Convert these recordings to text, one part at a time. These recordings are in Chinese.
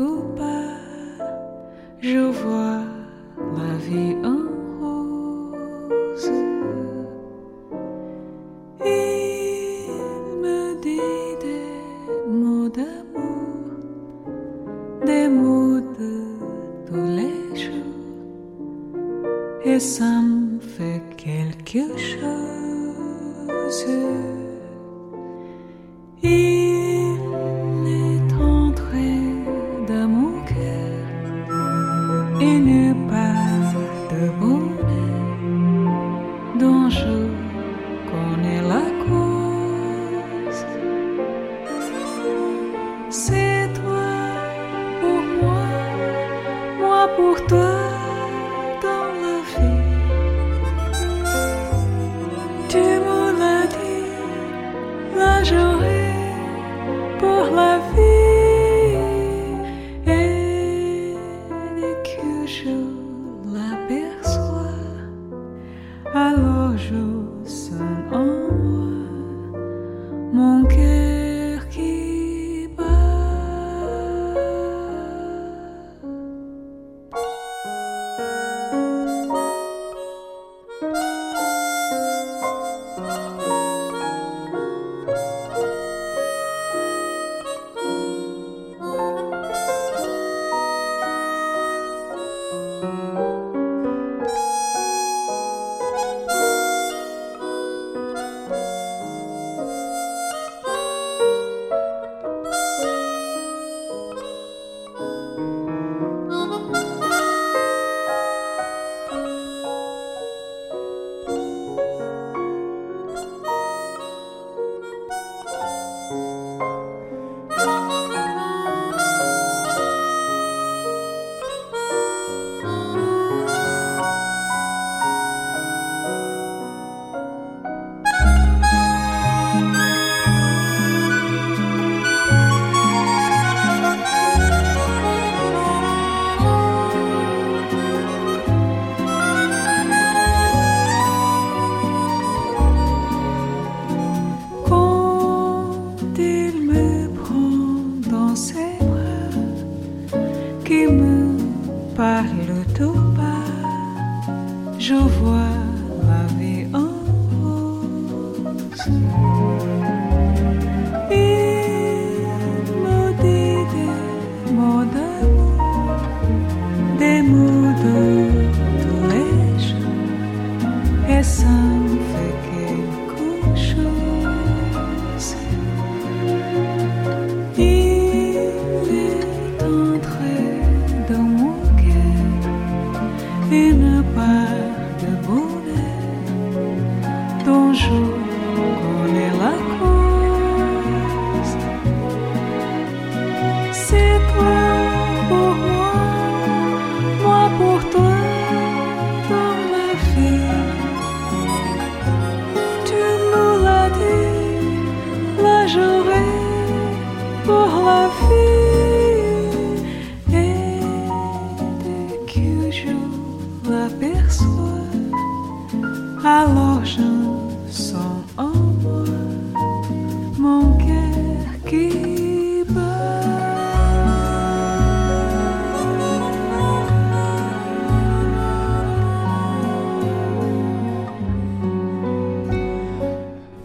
goodbye.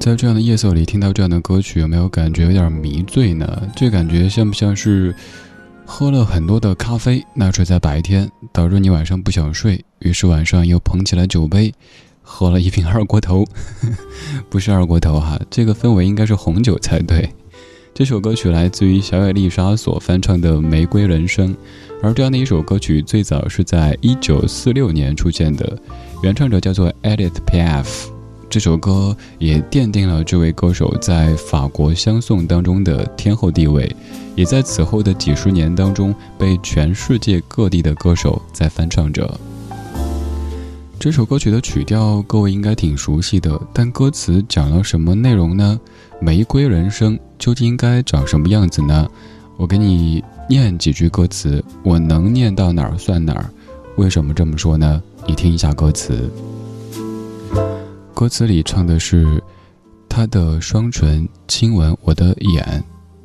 在这样的夜色里听到这样的歌曲，有没有感觉有点迷醉呢？这感觉像不像是喝了很多的咖啡，那是在白天，导致你晚上不想睡，于是晚上又捧起了酒杯，喝了一瓶二锅头，不是二锅头哈，这个氛围应该是红酒才对。这首歌曲来自于小野丽莎所翻唱的《玫瑰人生》，而这样的一首歌曲最早是在一九四六年出现的，原唱者叫做 Edith P. F.。这首歌也奠定了这位歌手在法国相送当中的天后地位，也在此后的几十年当中被全世界各地的歌手在翻唱着。这首歌曲的曲调各位应该挺熟悉的，但歌词讲了什么内容呢？玫瑰人生究竟应该长什么样子呢？我给你念几句歌词，我能念到哪儿算哪儿。为什么这么说呢？你听一下歌词。歌词里唱的是，他的双唇亲吻我的眼，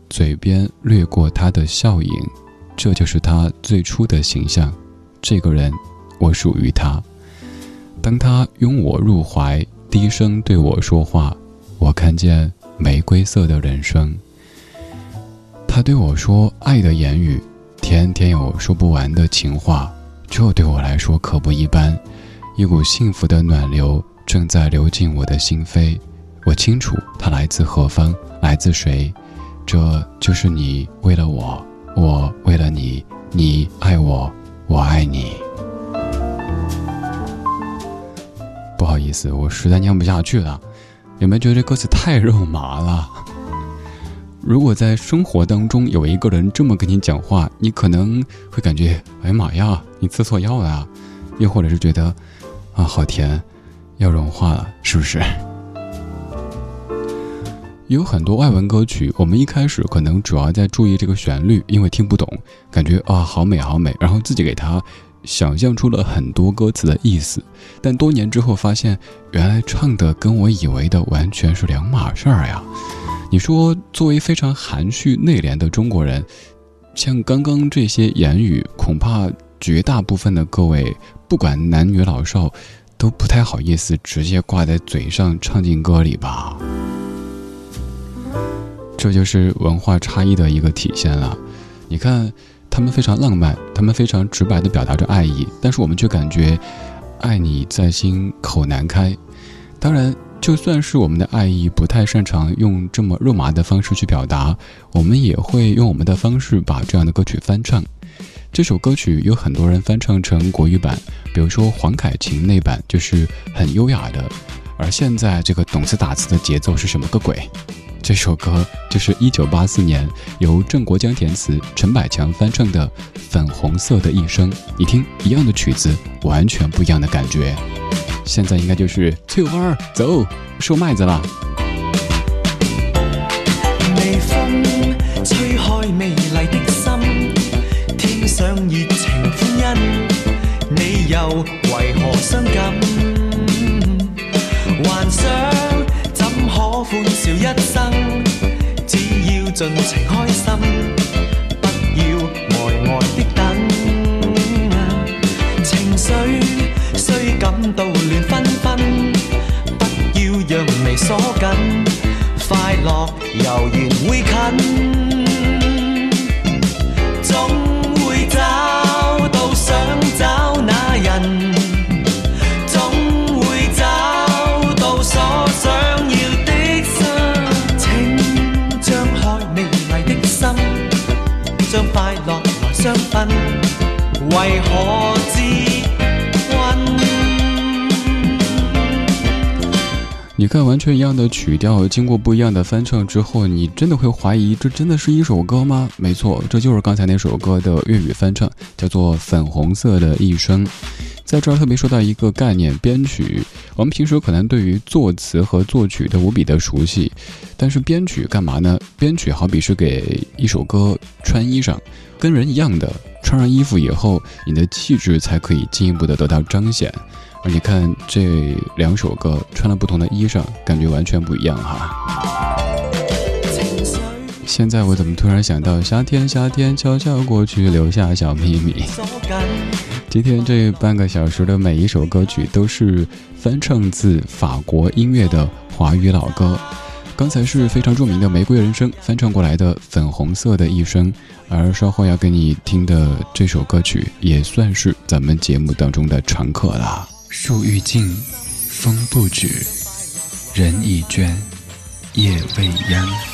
嘴边掠过他的笑影，这就是他最初的形象。这个人，我属于他。当他拥我入怀，低声对我说话，我看见玫瑰色的人生。他对我说爱的言语，天天有说不完的情话，这对我来说可不一般。一股幸福的暖流正在流进我的心扉，我清楚它来自何方，来自谁。这就是你为了我，我为了你，你爱我，我爱你。不好意思，我实在念不下去了。有没有觉得这歌词太肉麻了？如果在生活当中有一个人这么跟你讲话，你可能会感觉，哎呀妈呀，你吃错药了，又或者是觉得，啊，好甜，要融化了，是不是？有很多外文歌曲，我们一开始可能主要在注意这个旋律，因为听不懂，感觉啊，好美好美，然后自己给它。想象出了很多歌词的意思，但多年之后发现，原来唱的跟我以为的完全是两码事儿呀！你说，作为非常含蓄内敛的中国人，像刚刚这些言语，恐怕绝大部分的各位，不管男女老少，都不太好意思直接挂在嘴上唱进歌里吧？这就是文化差异的一个体现了。你看。他们非常浪漫，他们非常直白的表达着爱意，但是我们却感觉爱你在心口难开。当然，就算是我们的爱意不太擅长用这么肉麻的方式去表达，我们也会用我们的方式把这样的歌曲翻唱。这首歌曲有很多人翻唱成国语版，比如说黄凯芹那版就是很优雅的，而现在这个懂词打词的节奏是什么个鬼？这首歌就是一九八四年由郑国江填词、陈百强翻唱的《粉红色的一生》。你听，一样的曲子，完全不一样的感觉。现在应该就是翠花儿走，收麦子了。又为何伤感？幻想怎可。欢笑一生，只要尽情开心，不要呆呆的等。情绪虽感到乱纷纷，不要让眉锁紧，快乐悠然会近。为何你看，完全一样的曲调，经过不一样的翻唱之后，你真的会怀疑这真的是一首歌吗？没错，这就是刚才那首歌的粤语翻唱，叫做《粉红色的一生》。在这儿特别说到一个概念，编曲。我们平时可能对于作词和作曲都无比的熟悉，但是编曲干嘛呢？编曲好比是给一首歌穿衣裳，跟人一样的，穿上衣服以后，你的气质才可以进一步的得到彰显。而你看这两首歌穿了不同的衣裳，感觉完全不一样哈。现在我怎么突然想到夏天，夏天悄悄过去，留下小秘密。今天这半个小时的每一首歌曲都是翻唱自法国音乐的华语老歌。刚才是非常著名的《玫瑰人生》翻唱过来的《粉红色的一生》，而稍后要给你听的这首歌曲也算是咱们节目当中的常客了。树欲静。风不止，人已倦，夜未央。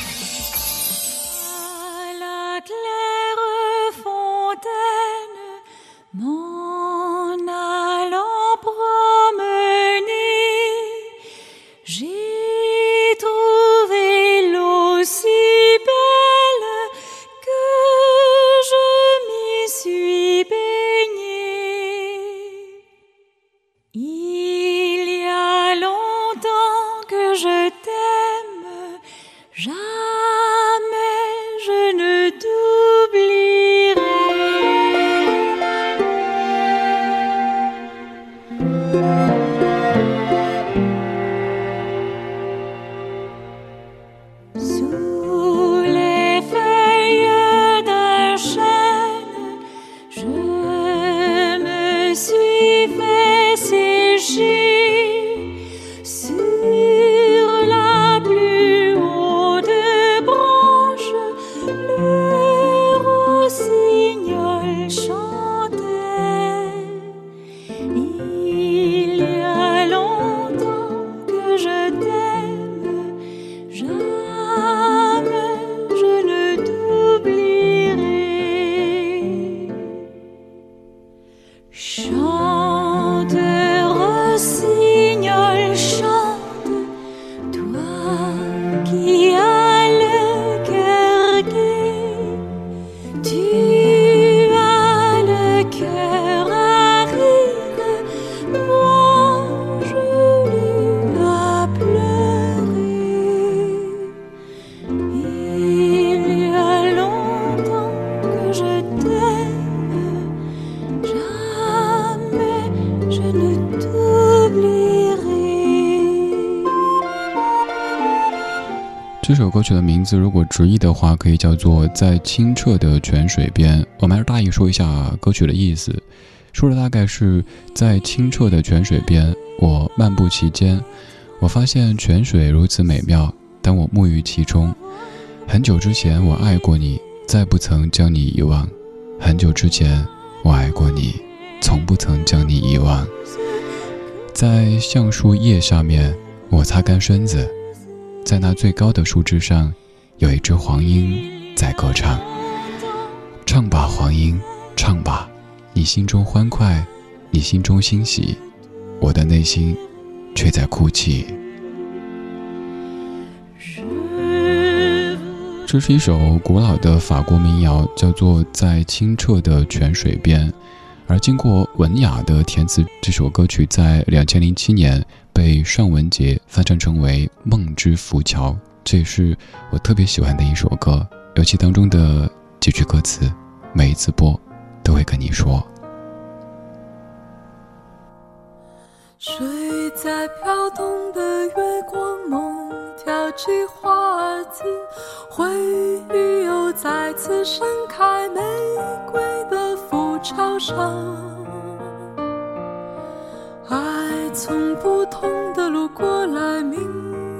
歌曲的名字，如果直译的话，可以叫做《在清澈的泉水边》。我们还是大意说一下歌曲的意思，说的大概是在清澈的泉水边，我漫步其间，我发现泉水如此美妙，当我沐浴其中。很久之前我爱过你，再不曾将你遗忘。很久之前我爱过你，从不曾将你遗忘。在橡树叶下面，我擦干身子。在那最高的树枝上，有一只黄莺在歌唱。唱吧，黄莺，唱吧，你心中欢快，你心中欣喜，我的内心却在哭泣。这是一首古老的法国民谣，叫做《在清澈的泉水边》。而经过文雅的填词，这首歌曲在两千零七年被尚雯婕翻唱成为《梦之浮桥》，这也是我特别喜欢的一首歌，尤其当中的几句歌词，每一次播都会跟你说。睡在飘动的月光梦，跳起花儿子，回忆又再次盛开玫瑰的。桥上，爱从不同的路过来，命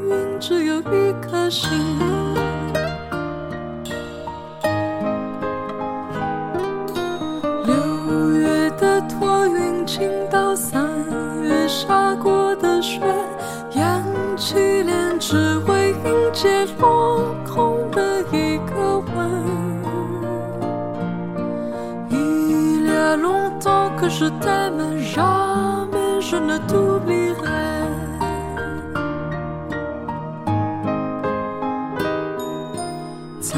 运只有一颗心。六月的托云倾倒，三月下过的雪，扬起脸只为迎接落空的一个吻。可是他们让独立爱，在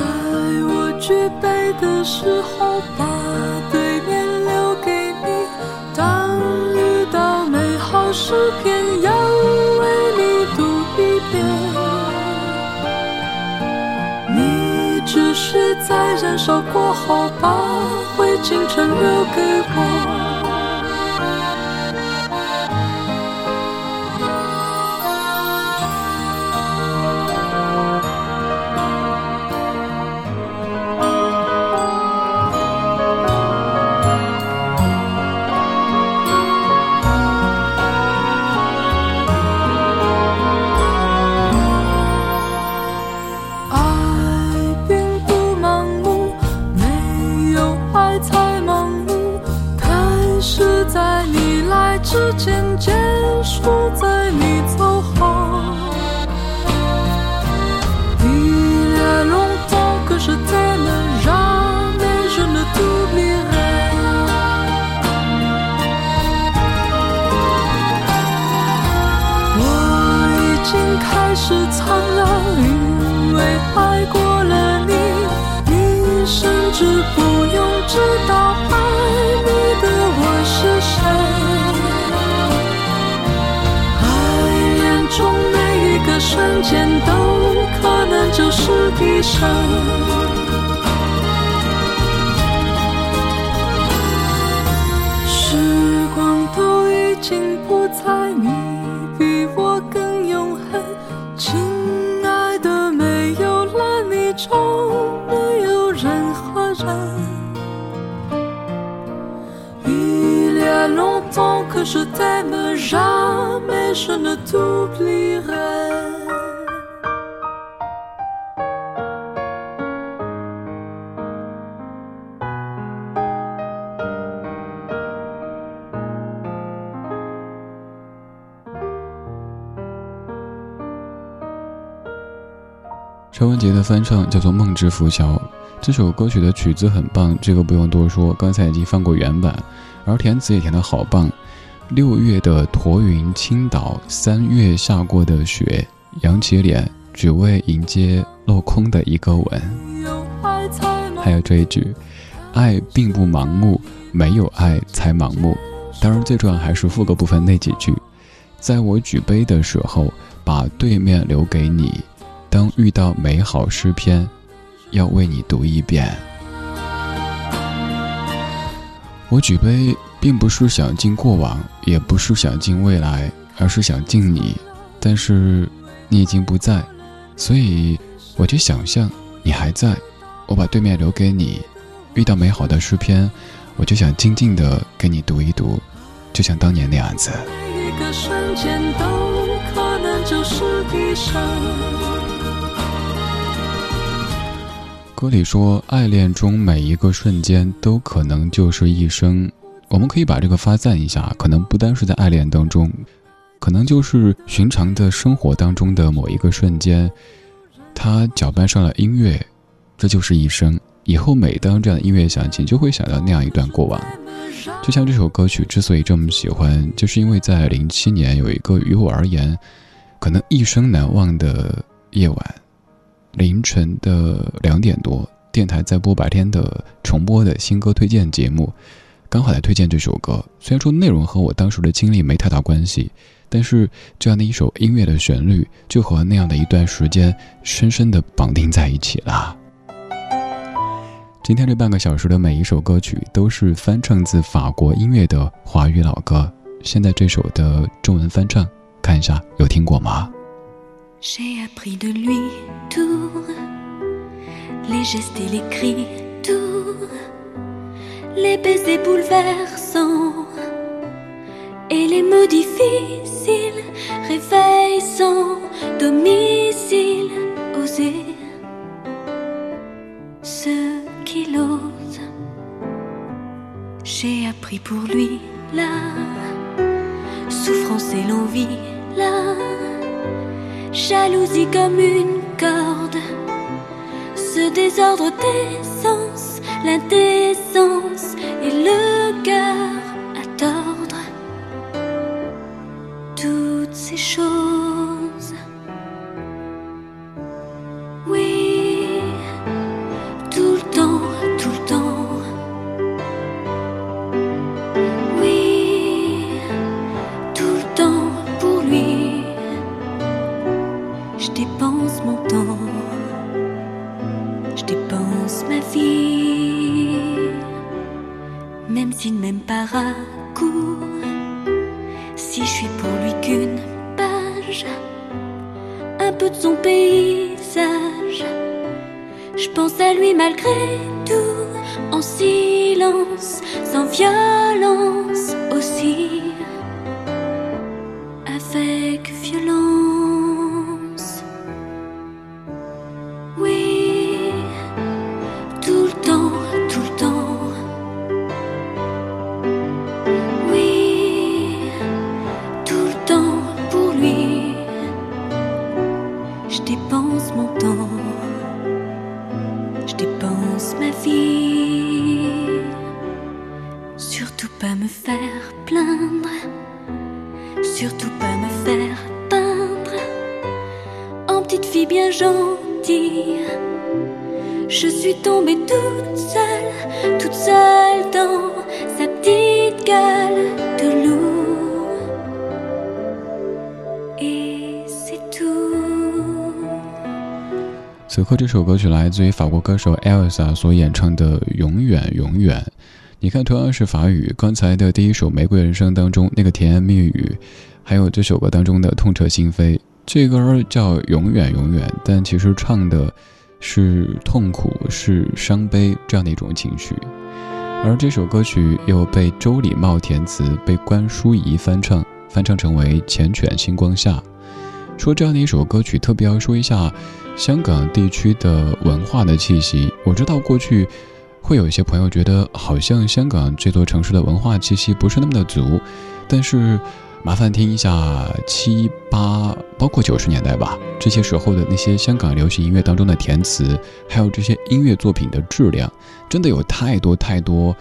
我举杯的时候，把对面留给你。当遇到美好诗篇，要为你读一遍。你只是在燃烧过后，把灰烬全留给我。时光都已经不在，你比我更永恒。亲爱的，没有了你，就没有任何人。历练了痛，可是怎么忍？没选择，独孤人。陈文杰的翻唱叫做《梦之浮桥》，这首歌曲的曲子很棒，这个不用多说，刚才已经放过原版，而填词也填得好棒。六月的驼云倾倒，三月下过的雪，扬起脸，只为迎接落空的一个吻。还有这一句，爱并不盲目，没有爱才盲目。当然，最重要还是副歌部分那几句。在我举杯的时候，把对面留给你。当遇到美好诗篇，要为你读一遍。我举杯。并不是想敬过往，也不是想敬未来，而是想敬你。但是你已经不在，所以我就想象你还在。我把对面留给你，遇到美好的诗篇，我就想静静的给你读一读，就像当年那样子。歌里说，爱恋中每一个瞬间都可能就是一生。我们可以把这个发散一下，可能不单是在爱恋当中，可能就是寻常的生活当中的某一个瞬间，他搅拌上了音乐，这就是一生。以后每当这样的音乐响起，就会想到那样一段过往。就像这首歌曲之所以这么喜欢，就是因为在零七年有一个于我而言，可能一生难忘的夜晚，凌晨的两点多，电台在播白天的重播的新歌推荐节目。刚好来推荐这首歌，虽然说内容和我当时的经历没太大关系，但是这样的一首音乐的旋律，就和那样的一段时间深深的绑定在一起了。今天这半个小时的每一首歌曲都是翻唱自法国音乐的华语老歌，现在这首的中文翻唱，看一下有听过吗？les baisers bouleversants. Et les mots difficiles, réveil sans domicile, oser ce qu'il ose. J'ai appris pour lui la souffrance et l'envie, la jalousie comme une corde, ce désordre des sens, l'indécence je dépense mon temps, je dépense ma vie. 和，这首歌曲来自于法国歌手 Elsa 所演唱的《永远永远》。你看，同样是法语，刚才的第一首《玫瑰人生》当中那个甜言蜜语，还有这首歌当中的痛彻心扉，这歌叫《永远永远》，但其实唱的是痛苦、是伤悲这样的一种情绪。而这首歌曲又被周礼茂填词，被关淑怡翻唱，翻唱成为《缱绻星光下》。说这样的一首歌曲，特别要说一下香港地区的文化的气息。我知道过去。会有一些朋友觉得，好像香港这座城市的文化气息不是那么的足，但是麻烦听一下七八，包括九十年代吧，这些时候的那些香港流行音乐当中的填词，还有这些音乐作品的质量，真的有太多太多。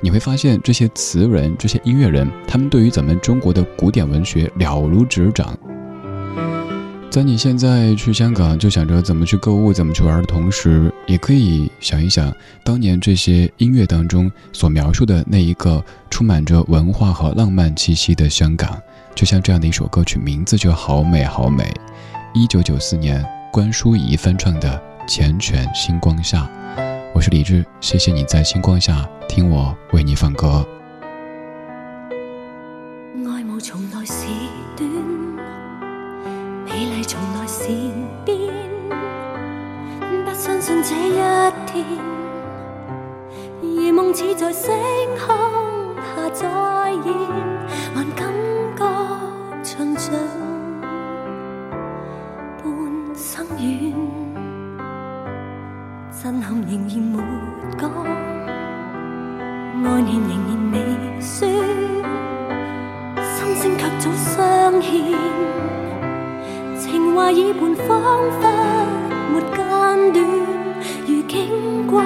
你会发现，这些词人、这些音乐人，他们对于咱们中国的古典文学了如指掌。在你现在去香港就想着怎么去购物、怎么去玩的同时，也可以想一想当年这些音乐当中所描述的那一个充满着文化和浪漫气息的香港。就像这样的一首歌曲，名字就好美好美。一九九四年，关淑怡翻唱的《缱绻星光下》。我是李志，谢谢你在星光下听我为你放歌。美丽从来善变，不相信这一天，如梦似在星空下再现，还感觉长长半生缘，震撼仍然没讲，爱念仍然未说，心声却早相欠。情话已半，仿佛没间断，如经过